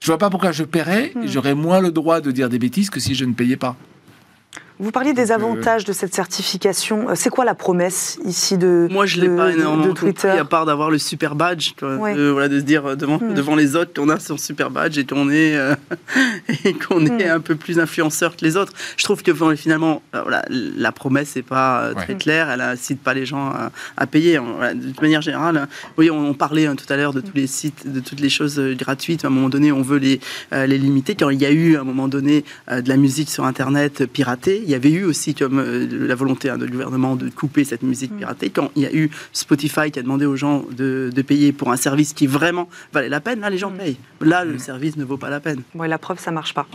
Je vois pas pourquoi je paierais. Hmm. J'aurais moins le droit de dire des bêtises que si je ne payais pas. Vous parliez des euh, avantages de cette certification. Euh, c'est quoi la promesse ici de Moi, je ne l'ai pas énormément Twitter compris, à part d'avoir le super badge, de, voilà, de se dire euh, devant, hmm. devant les autres qu'on a son super badge et qu'on est, et qu'on est hmm. un peu plus influenceur que les autres. Je trouve que finalement, voilà, la promesse n'est pas très claire. Elle incite pas les gens à, payer. de manière générale, oui, on, parlait hein, tout à l'heure de tous les sites, de toutes les choses gratuites. À un moment donné, on veut les, les limiter. Quand il y a eu à un moment donné de la musique sur Internet piratée, il y avait eu aussi comme euh, la volonté hein, de gouvernement de couper cette musique mm. piratée. Quand il y a eu Spotify qui a demandé aux gens de, payer pour un service qui vraiment valait la peine, là les gens mm. payent. Là, le mm. service ne vaut pas la peine. Bon, la preuve, ça marche pas.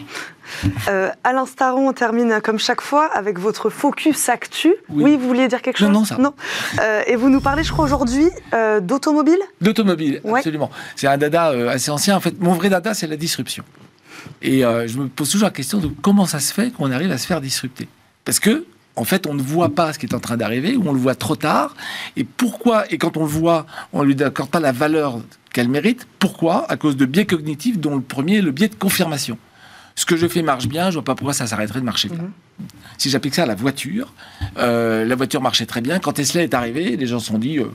Euh, Alain Staron, on termine comme chaque fois avec votre focus actu. Oui, vous vouliez dire quelque chose Non, non, ça. Non. Euh, et vous nous parlez, je crois, aujourd'hui d'automobile? D'automobile, absolument. C'est un dada assez ancien. En fait, mon vrai dada, c'est la disruption. Et je me pose toujours la question de comment ça se fait qu'on arrive à se faire disrupter. Parce que, en fait, on ne voit pas ce qui est en train d'arriver, ou on le voit trop tard. Et pourquoi Et quand on le voit, on ne lui accorde pas la valeur qu'elle mérite. Pourquoi? À cause de biais cognitifs, dont le premier est le biais de confirmation. Ce que je fais marche bien, je vois pas pourquoi ça s'arrêterait de marcher bien. Mhm. Si j'applique ça à la voiture, euh, la voiture marchait très bien. Quand Tesla est arrivé, les gens se sont dit, euh,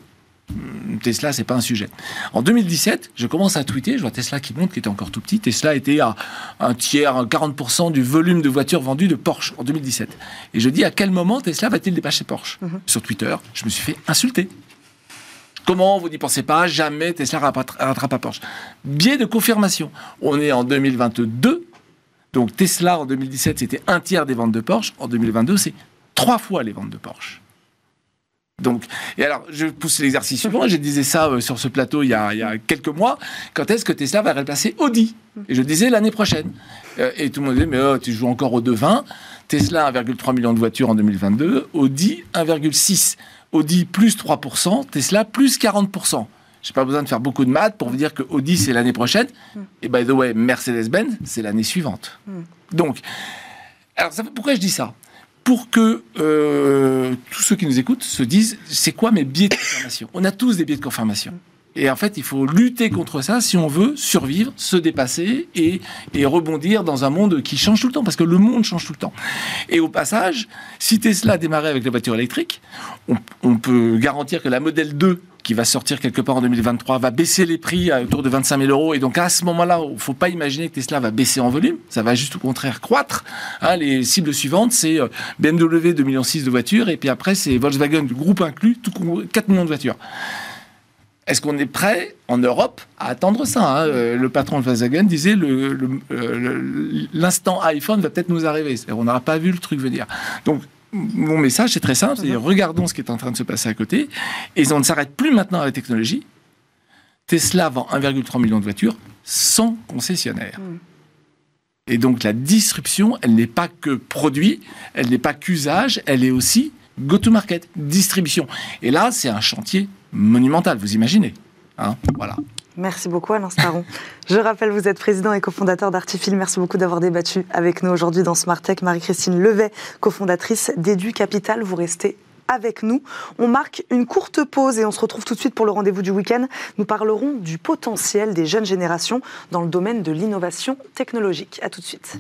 Hmm, Tesla, c'est pas un sujet. En 2017, je commence à tweeter, je vois Tesla qui monte, qui était encore tout petit. Tesla était à un tiers, 40% du volume de voitures vendues de Porsche en 2017. Et je dis à quel moment Tesla va-t-il dépasser Porsche mhm. Sur Twitter, je me suis fait insulter. Comment vous n'y pensez pas Jamais Tesla rattrape à Porsche. Biais de confirmation. On est en 2022. Donc Tesla en 2017, c'était un tiers des ventes de Porsche. En 2022, c'est trois fois les ventes de Porsche. Donc, et alors, je pousse l'exercice suivant. Je disais ça euh, sur ce plateau il y, a, quelques mois. Quand est-ce que Tesla va remplacer Audi? Et je disais l'année prochaine. Euh, et tout le monde disait, mais oh, tu joues encore au devin. Tesla 1,3 million de voitures en 2022, Audi 1,6. Audi plus 3%, Tesla plus 40%. J'ai pas besoin de faire beaucoup de maths pour vous dire que Audi c'est l'année prochaine. Et by the way, Mercedes-Benz c'est l'année suivante. Hmm. Donc, alors pourquoi je dis ça? Pour que euh, tous ceux qui nous écoutent se disent c'est quoi mes biais de confirmation? On a tous des biais de confirmation. Et en fait, il faut lutter contre ça si on veut survivre, se dépasser et, rebondir dans un monde qui change tout le temps, parce que le monde change tout le temps. Et au passage, si Tesla démarrait avec la voiture électrique, on peut garantir que la modèle 2 qui va sortir quelque part en 2023, va baisser les prix autour de 25 000 euros. Et donc à ce moment-là, il ne faut pas imaginer que Tesla va baisser en volume, ça va juste au contraire croître. Hein, les cibles suivantes, c'est euh, BMW 2,6 millions de voitures, et puis après c'est Volkswagen du groupe inclus, tout 4 millions de voitures. Est-ce qu'on est prêt en Europe à attendre ça hein? Euh, Le patron de Volkswagen disait euh, l'instant iPhone va peut-être nous arriver. On n'aura pas vu le truc venir. Donc mon message, c'est très simple, c'est mhm. regardons ce qui est en train de se passer à côté, et on ne s'arrête plus maintenant à la technologie. Tesla vend 1,3 million de voitures sans concessionnaire. Mhm. Et donc la disruption, elle n'est pas que produit, elle n'est pas qu'usage, elle est aussi go-to-market, distribution. Et là, c'est un chantier monumental, vous imaginez. Hein voilà. Merci beaucoup Alain Staron. Je rappelle, vous êtes président et cofondateur d'Artifil. Merci beaucoup d'avoir débattu avec nous aujourd'hui dans Smart Tech. Marie-Christine Levet, cofondatrice d'Edu Capital. Vous restez avec nous. On marque une courte pause et on se retrouve tout de suite pour le rendez-vous du week-end. Nous parlerons du potentiel des jeunes générations dans le domaine de l'innovation technologique. A tout de suite.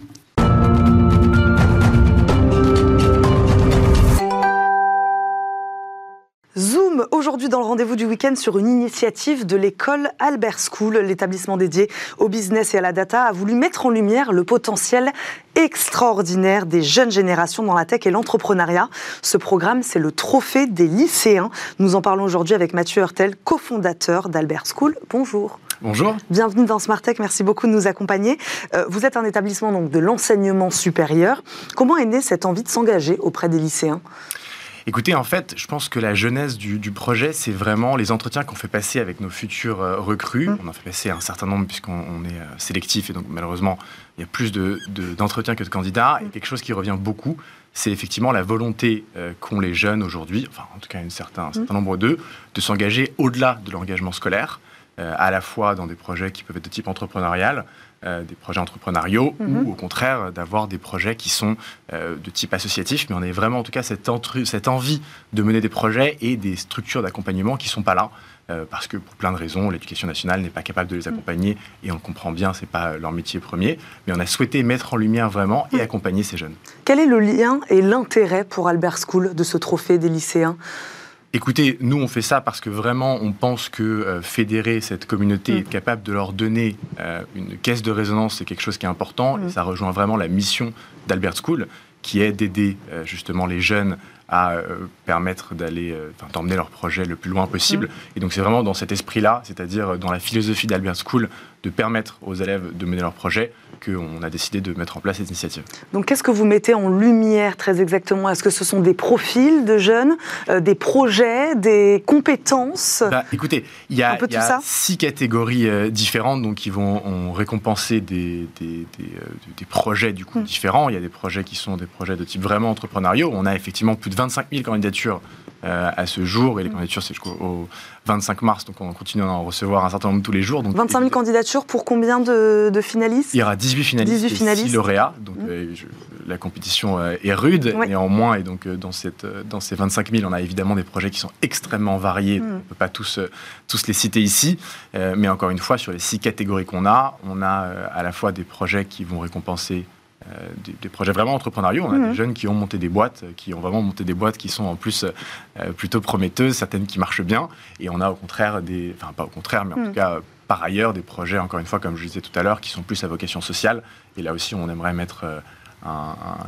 Zoom aujourd'hui dans le rendez-vous du week-end sur une initiative de l'école Albert School. L'établissement dédié au business et à la data a voulu mettre en lumière le potentiel extraordinaire des jeunes générations dans la tech et l'entrepreneuriat. Ce programme, c'est le trophée des lycéens. Nous en parlons aujourd'hui avec Mathieu Hurtel, cofondateur d'Albert School. Bonjour. Bonjour. Bienvenue dans Smart Tech. Merci beaucoup de nous accompagner. Euh, vous êtes un établissement donc de l'enseignement supérieur. Comment est née cette envie de s'engager auprès des lycéens? Écoutez, en fait, je pense que la genèse du, projet, c'est vraiment les entretiens qu'on fait passer avec nos futurs euh, recrues. Mmh. On en fait passer un certain nombre puisqu'on est euh, sélectif et donc malheureusement, il y a plus d'entretiens que de candidats. Et mmh. quelque chose qui revient beaucoup, c'est effectivement la volonté qu'ont les jeunes aujourd'hui, enfin en tout cas un certain, un certain mmh. nombre d'eux, de s'engager au-delà de l'engagement scolaire. Euh, à la fois dans des projets qui peuvent être de type entrepreneurial, euh, des projets entrepreneuriaux, ou mhm. au contraire d'avoir des projets qui sont euh, de type associatif, mais on a vraiment en tout cas cette, cette envie de mener des projets et des structures d'accompagnement qui ne sont pas là. parce que pour plein de raisons, l'éducation nationale n'est pas capable de les mhm. accompagner et on le comprend bien, ce n'est pas leur métier premier. Mais on a souhaité mettre en lumière vraiment et mhm. accompagner ces jeunes. Quel est le lien et l'intérêt pour Albert School de ce trophée des lycéens? Écoutez, nous on fait ça parce que vraiment on pense que euh, fédérer cette communauté, être mm. capable de leur donner euh, une caisse de résonance, c'est quelque chose qui est important et mm. ça rejoint vraiment la mission d'Albert School qui est d'aider euh, justement les jeunes à permettre d'aller, d'emmener leur projet le plus loin possible. Mm. Et donc c'est vraiment dans cet esprit-là, c'est-à-dire dans la philosophie d'Albert School, de permettre aux élèves de mener leur projet qu'on a décidé de mettre en place cette initiative. Donc qu'est-ce que vous mettez en lumière très exactement? Est-ce que ce sont des profils de jeunes, euh, des projets, des compétences? Bah, Écoutez, il y a, six catégories euh, différentes donc, qui vont récompenser des, des, euh, des, projets du coup, hmm. différents. Il y a des projets qui sont des projets de type vraiment entrepreneuriaux. On a effectivement plus de 25 000 candidatures à ce jour et les hmm. candidatures c'est jusqu'au 25 mars, donc on continue à en recevoir un certain nombre tous les jours. Donc 25 000 candidatures pour combien de, finalistes? Il y aura 18 finalistes, 18 finalistes. et 6 lauréats, donc mmh. euh, la compétition euh, est rude néanmoins, et donc euh, dans, cette, dans ces 25 000, on a évidemment des projets qui sont extrêmement variés, mmh. on ne peut pas tous, tous les citer ici, mais encore une fois, sur les six catégories qu'on a, on a à la fois des projets qui vont récompenser euh, des, projets vraiment entrepreneuriaux. On a des mhm. jeunes qui ont monté des boîtes, qui ont vraiment monté des boîtes qui sont en plus euh, plutôt prometteuses, certaines qui marchent bien. Et on a au contraire des, enfin pas au contraire, mais en mhm. tout cas par ailleurs des projets, encore une fois, comme je disais tout à l'heure, qui sont plus à vocation sociale. Et là aussi, on aimerait mettre euh,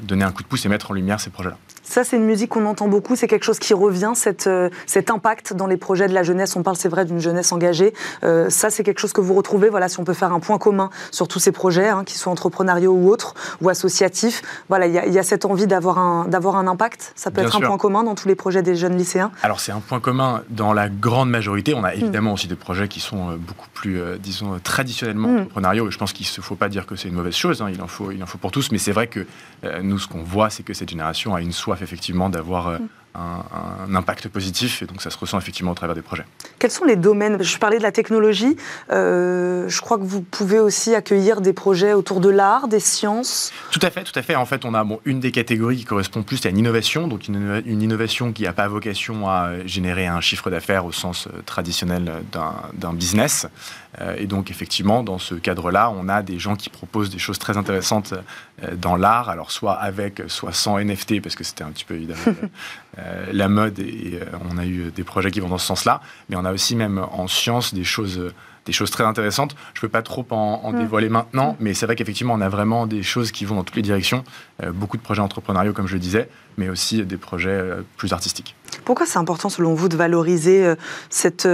donner un coup de pouce et mettre en lumière ces projets-là. Ça, c'est une musique qu'on entend beaucoup, c'est quelque chose qui revient, cette, euh, cet impact dans les projets de la jeunesse. On parle, c'est vrai, d'une jeunesse engagée. Euh, ça, c'est quelque chose que vous retrouvez, voilà, si on peut faire un point commun sur tous ces projets, hein, qu'ils soient entrepreneuriaux ou autres, ou associatifs. Voilà, il y, a cette envie d'avoir un, d'avoir un impact. Ça peut être un point commun dans tous les projets des jeunes lycéens. Alors, c'est un point commun dans la grande majorité. On a hmm. évidemment aussi des projets qui sont euh, beaucoup plus, disons, traditionnellement hmm. entrepreneuriaux. Et je pense qu'il ne faut pas dire que c'est une mauvaise chose. Hein. Il, en faut, il en faut pour tous. Mais c'est vrai que nous, ce qu'on voit, c'est que cette génération a une soif effectivement d'avoir euh, un, impact positif et donc ça se ressent effectivement au travers des projets. Quels sont les domaines? Je parlais de la technologie. Euh, je crois que vous pouvez aussi accueillir des projets autour de l'art, des sciences? Tout à fait, tout à fait. En fait, on a bon, une des catégories qui correspond plus à une innovation, donc une, innovation qui n'a pas vocation à générer un chiffre d'affaires au sens euh, traditionnel d'un business. Euh, et donc effectivement, dans ce cadre-là, on a des gens qui proposent des choses très intéressantes dans l'art, alors soit avec, soit sans NFT, parce que c'était un petit peu évidemment Euh, la mode et, euh, on a eu des projets qui vont dans ce sens-là. Mais on a aussi même en sciences des choses des choses très intéressantes. Je ne peux pas trop en, mm. dévoiler maintenant, mm. mais c'est vrai qu'effectivement, on a vraiment des choses qui vont dans toutes les directions. Euh, beaucoup de projets entrepreneuriaux, comme je le disais, mais aussi des projets plus artistiques. Pourquoi c'est important, selon vous, de valoriser cette,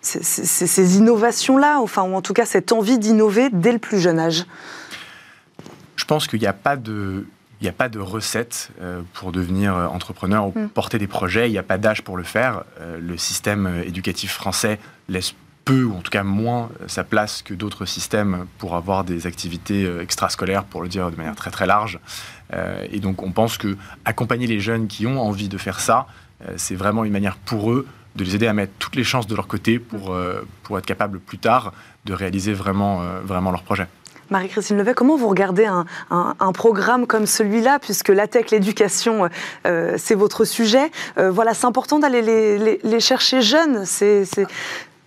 ces, ces innovations-là, enfin, ou en tout cas cette envie d'innover dès le plus jeune âge? Je pense qu'il n'y a pas de il n'y a pas de recette euh, pour devenir euh, entrepreneur ou mm. porter des projets. Il n'y a pas d'âge pour le faire. Euh, le système éducatif français laisse peu, ou en tout cas moins, sa place que d'autres systèmes pour avoir des activités extrascolaires, pour le dire de manière très très large. Et donc on pense que accompagner les jeunes qui ont envie de faire ça, c'est vraiment une manière pour eux de les aider à mettre toutes les chances de leur côté pour, pour être capables plus tard de réaliser vraiment, vraiment leur projet. Marie-Christine Levet, comment vous regardez un, programme comme celui-là, puisque la tech, l'éducation, euh, c'est votre sujet euh, Voilà, c'est important d'aller les, chercher jeunes.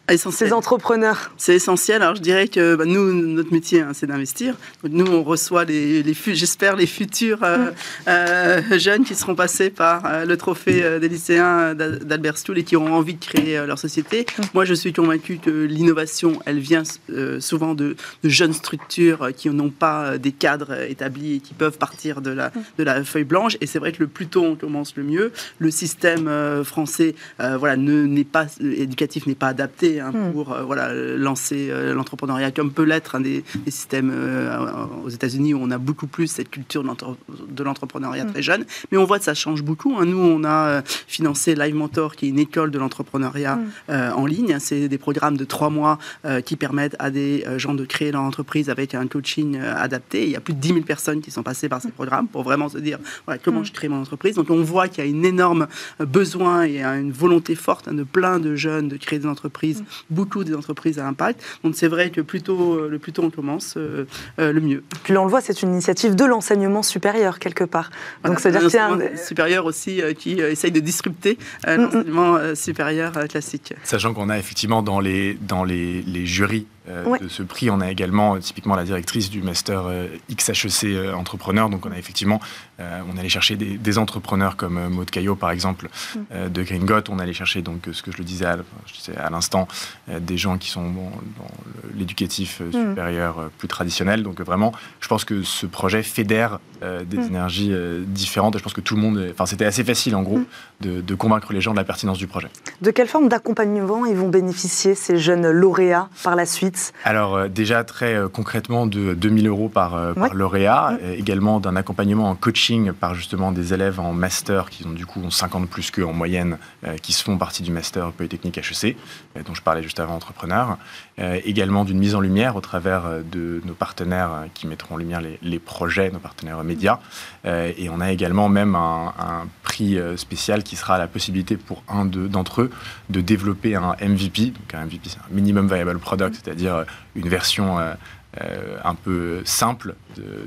Ces entrepreneurs C'est essentiel. Alors je dirais que bah, nous, notre métier, hein, c'est d'investir. Nous, on reçoit les, les j'espère, les futurs euh, mm. euh, jeunes qui seront passés par euh, le trophée des lycéens d'Albert Stuhl et qui auront envie de créer leur société. Mm. Moi, je suis convaincu que l'innovation, elle vient souvent de, jeunes structures qui n'ont pas des cadres établis et qui peuvent partir de la, mm. de la feuille blanche. Et c'est vrai que le plus tôt on commence, le mieux. Le système français, voilà, n'est pas éducatif, n'est pas adapté Hein, hmm. pour euh, voilà, lancer euh, l'entrepreneuriat, comme peut l'être un des, systèmes euh, aux États-Unis où on a beaucoup plus cette culture de l'entrepreneuriat hmm. très jeune. Mais on voit que ça change beaucoup. Hein. Nous, on a financé Live Mentor, qui est une école de l'entrepreneuriat hmm. en ligne. C'est des programmes de trois mois qui permettent à des gens de créer leur entreprise avec un coaching adapté. Il y a plus de 10 000 personnes qui sont passées par ces programmes pour vraiment se dire voilà, comment je crée mon entreprise. Donc on voit qu'il y a un énorme besoin et une volonté forte hein, de plein de jeunes de créer des entreprises beaucoup des entreprises à impact. Donc c'est vrai que plus tôt, euh, le plus tôt on commence, euh, euh, le mieux. Puis là, on le voit, c'est une initiative de l'enseignement supérieur quelque part. Donc c'est-à-dire que c'est un supérieur aussi qui essaye de disrupter mm, mm. l'enseignement supérieur classique. Sachant qu'on a effectivement dans les, dans les, les jurys euh, de ce prix. On a également euh, typiquement la directrice du master euh, XHEC entrepreneur. Donc on a effectivement, on allait chercher des, entrepreneurs comme Maud Caillot par exemple mm. de Gringot. On allait chercher donc ce que je le disais à, l'instant, des gens qui sont dans l'éducatif mm. supérieur plus traditionnel. Donc vraiment, je pense que ce projet fédère des mm. énergies différentes. Et je pense que tout le monde, enfin c'était assez facile en gros de, de convaincre les gens de la pertinence du projet. De quelle forme d'accompagnement ils vont bénéficier ces jeunes lauréats par la suite? Alors euh, déjà très euh, concrètement de 2000 euros par, euh, lauréat, également d'un accompagnement en coaching par justement des élèves en master qui ont du coup 50 plus qu'eux en moyenne, qui se font partie du master Polytechnique HEC, dont je parlais juste avant, entrepreneur. également d'une mise en lumière au travers de nos partenaires qui mettront en lumière les, projets, nos partenaires médias. et on a également même un, prix spécial qui sera la possibilité pour un d'entre eux de développer un MVP. Donc un MVP, c'est un minimum viable product, c'est-à-dire dire une version euh, euh, un peu simple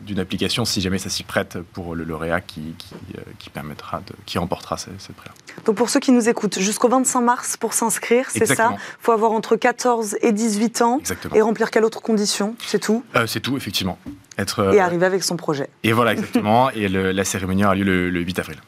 d'une application si jamais ça s'y prête pour le lauréat qui, qui, euh, permettra de, qui remportera ce, prix-là. Donc pour ceux qui nous écoutent, jusqu'au 25 mars pour s'inscrire, c'est ça? Il faut avoir entre 14 et 18 ans et remplir quelle autre condition? C'est tout? C'est tout, effectivement. Être, et arriver avec son projet. Et voilà, exactement. et la cérémonie aura lieu le, le 8 avril.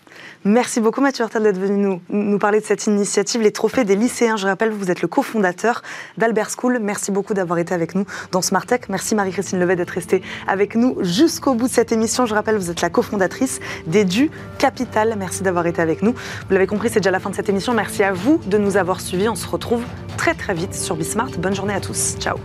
Merci beaucoup Mathieu Hurtel d'être venu nous, nous parler de cette initiative, les trophées des lycéens. Je rappelle, vous êtes le cofondateur d'Albert School. Merci beaucoup d'avoir été avec nous dans Smart. Merci Marie-Christine Levet d'être restée avec nous jusqu'au bout de cette émission. Je rappelle, vous êtes la cofondatrice d'Edu Capital. Merci d'avoir été avec nous. Vous l'avez compris, c'est déjà la fin de cette émission. Merci à vous de nous avoir suivis. On se retrouve très très vite sur Bismart. Bonne journée à tous. Ciao.